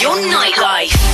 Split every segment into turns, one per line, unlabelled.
your nightlife.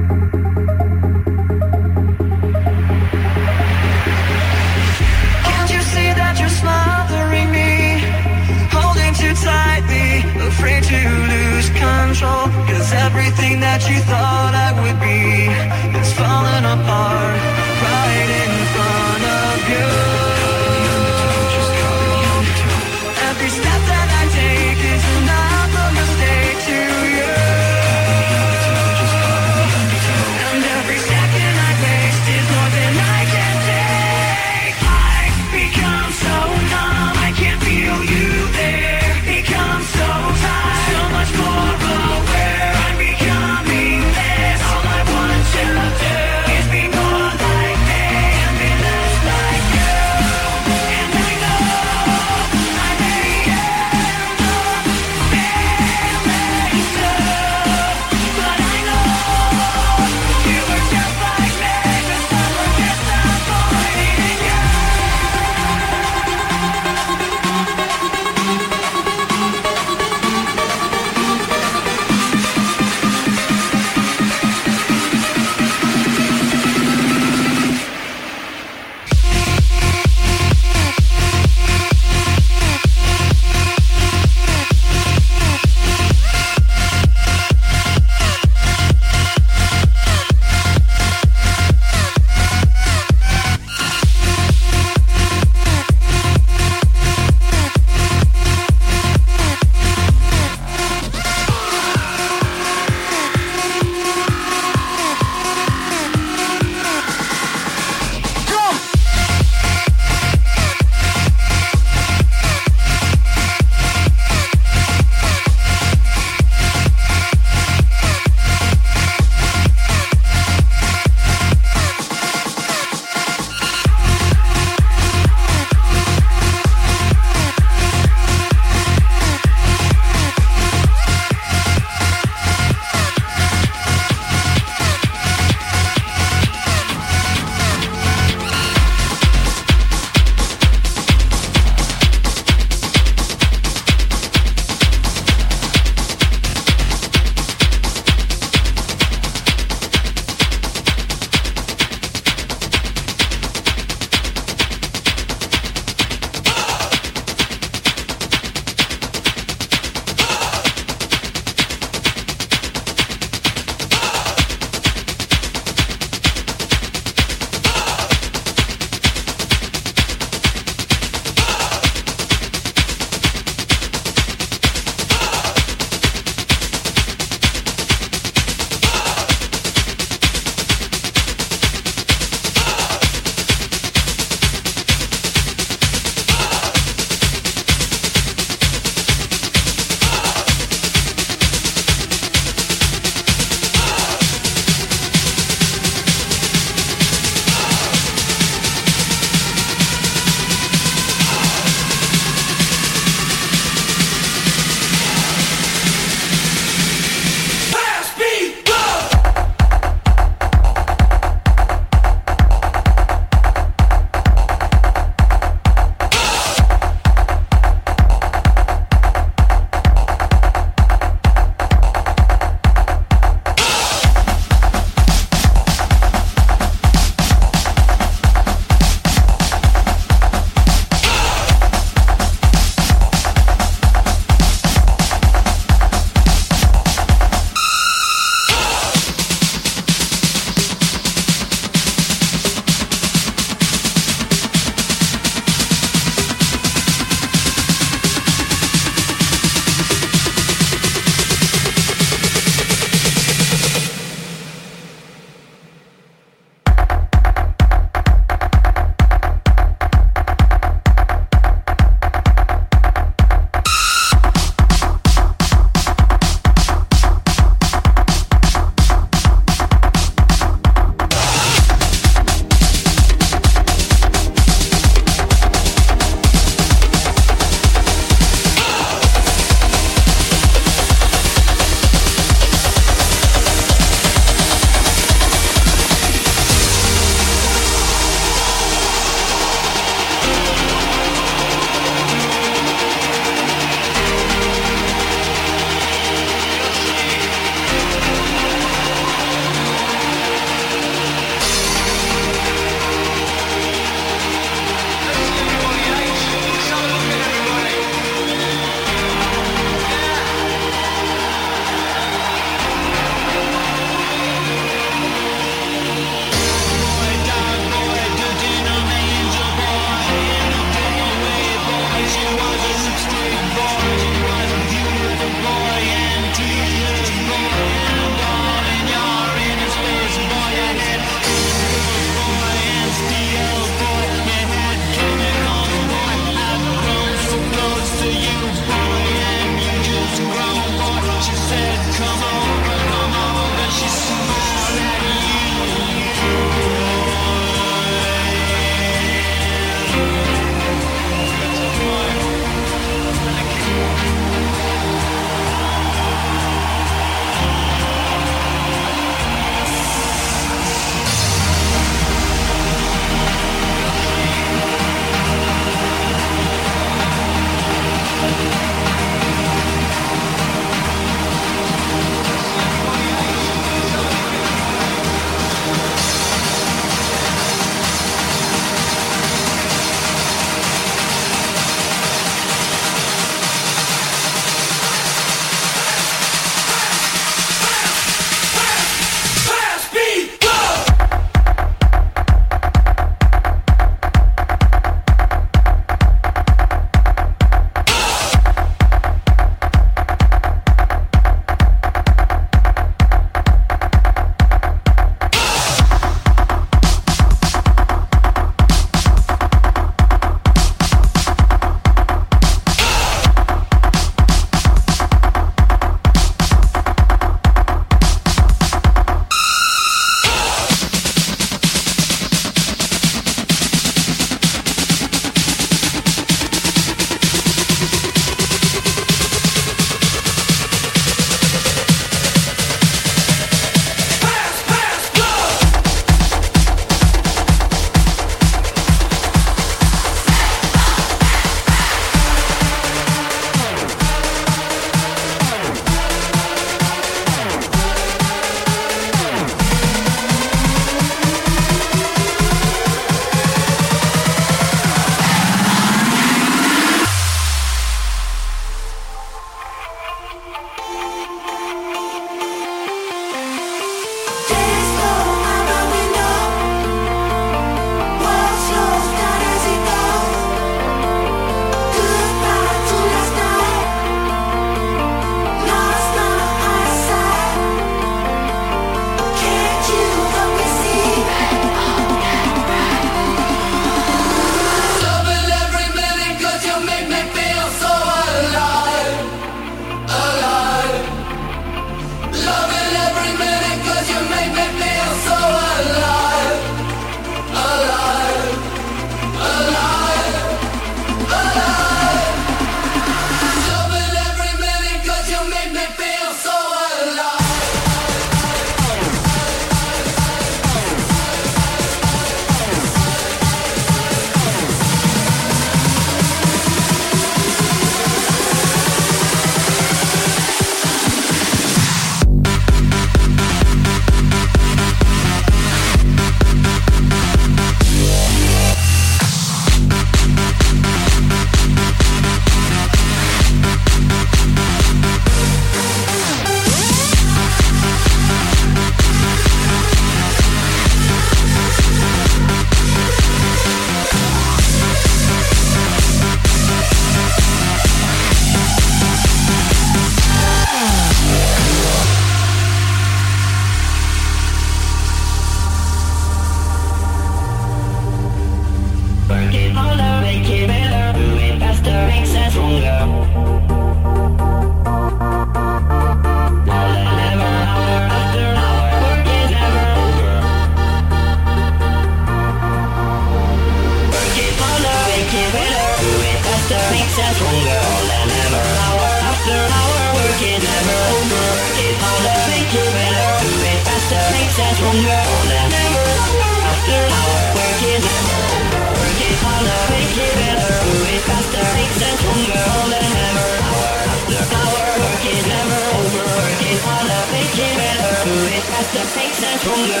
as the
faces when the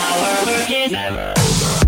Our work is never. over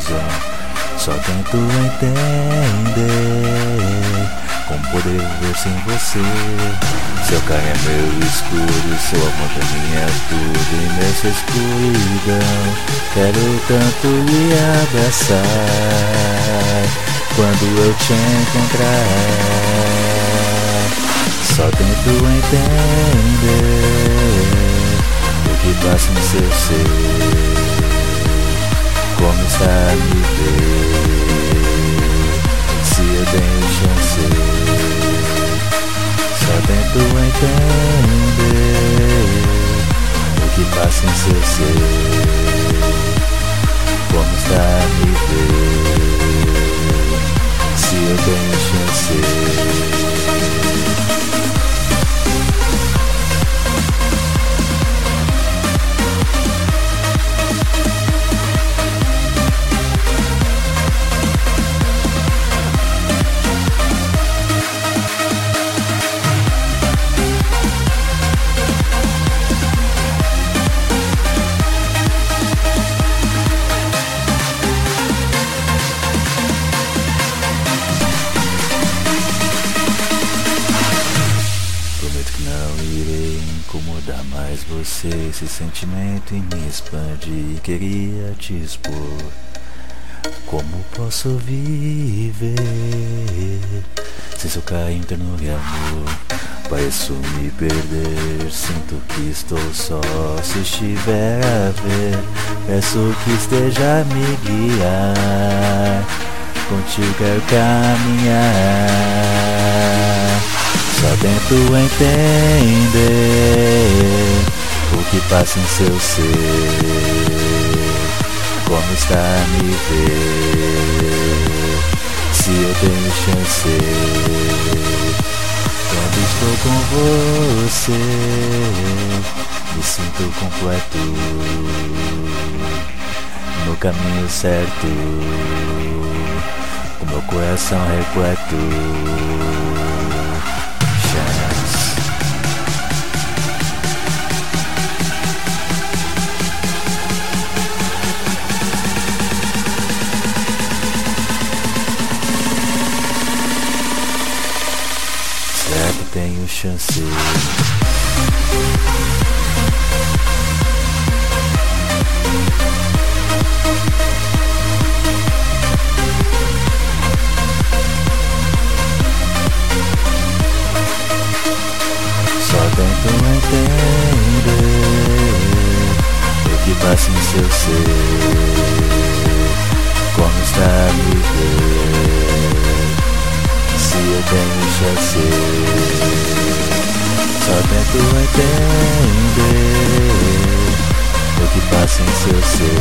Só, só tento entender como poder viver sem você. Seu carro é meu escuro, seu amor é minha tudo e nessa escuridão quero tanto lhe abraçar quando eu te encontrar. Só tento entender o que passa no seu ser começar a ver. Se eu tenho chance Só tento entender O que passa em seu ser. Como está a ver? Se eu tenho chance você, esse sentimento em me expande. Queria te expor. Como posso viver sem seu carinho, ternura e amor? Pareço me perder, sinto que estou só. Se estiver a ver, peço que esteja a me guiar. Contigo quero caminhar. Só tento entender o que passa em seu ser. Como está a me ver? Se eu tenho chance. Quando estou com você, me sinto completo no caminho certo. O meu coração repleto. Tenho chance? Só tento entender o que passa em seu ser. Como está a me ver? Se eu tenho chance. Só tento entender o que passa em seu ser.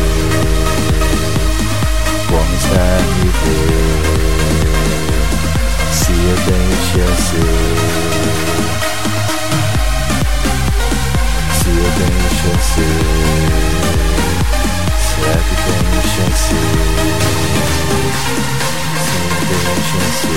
Como está a me ver? Se eu tenho chance. Se eu tenho chance Será que tenho chance ты начался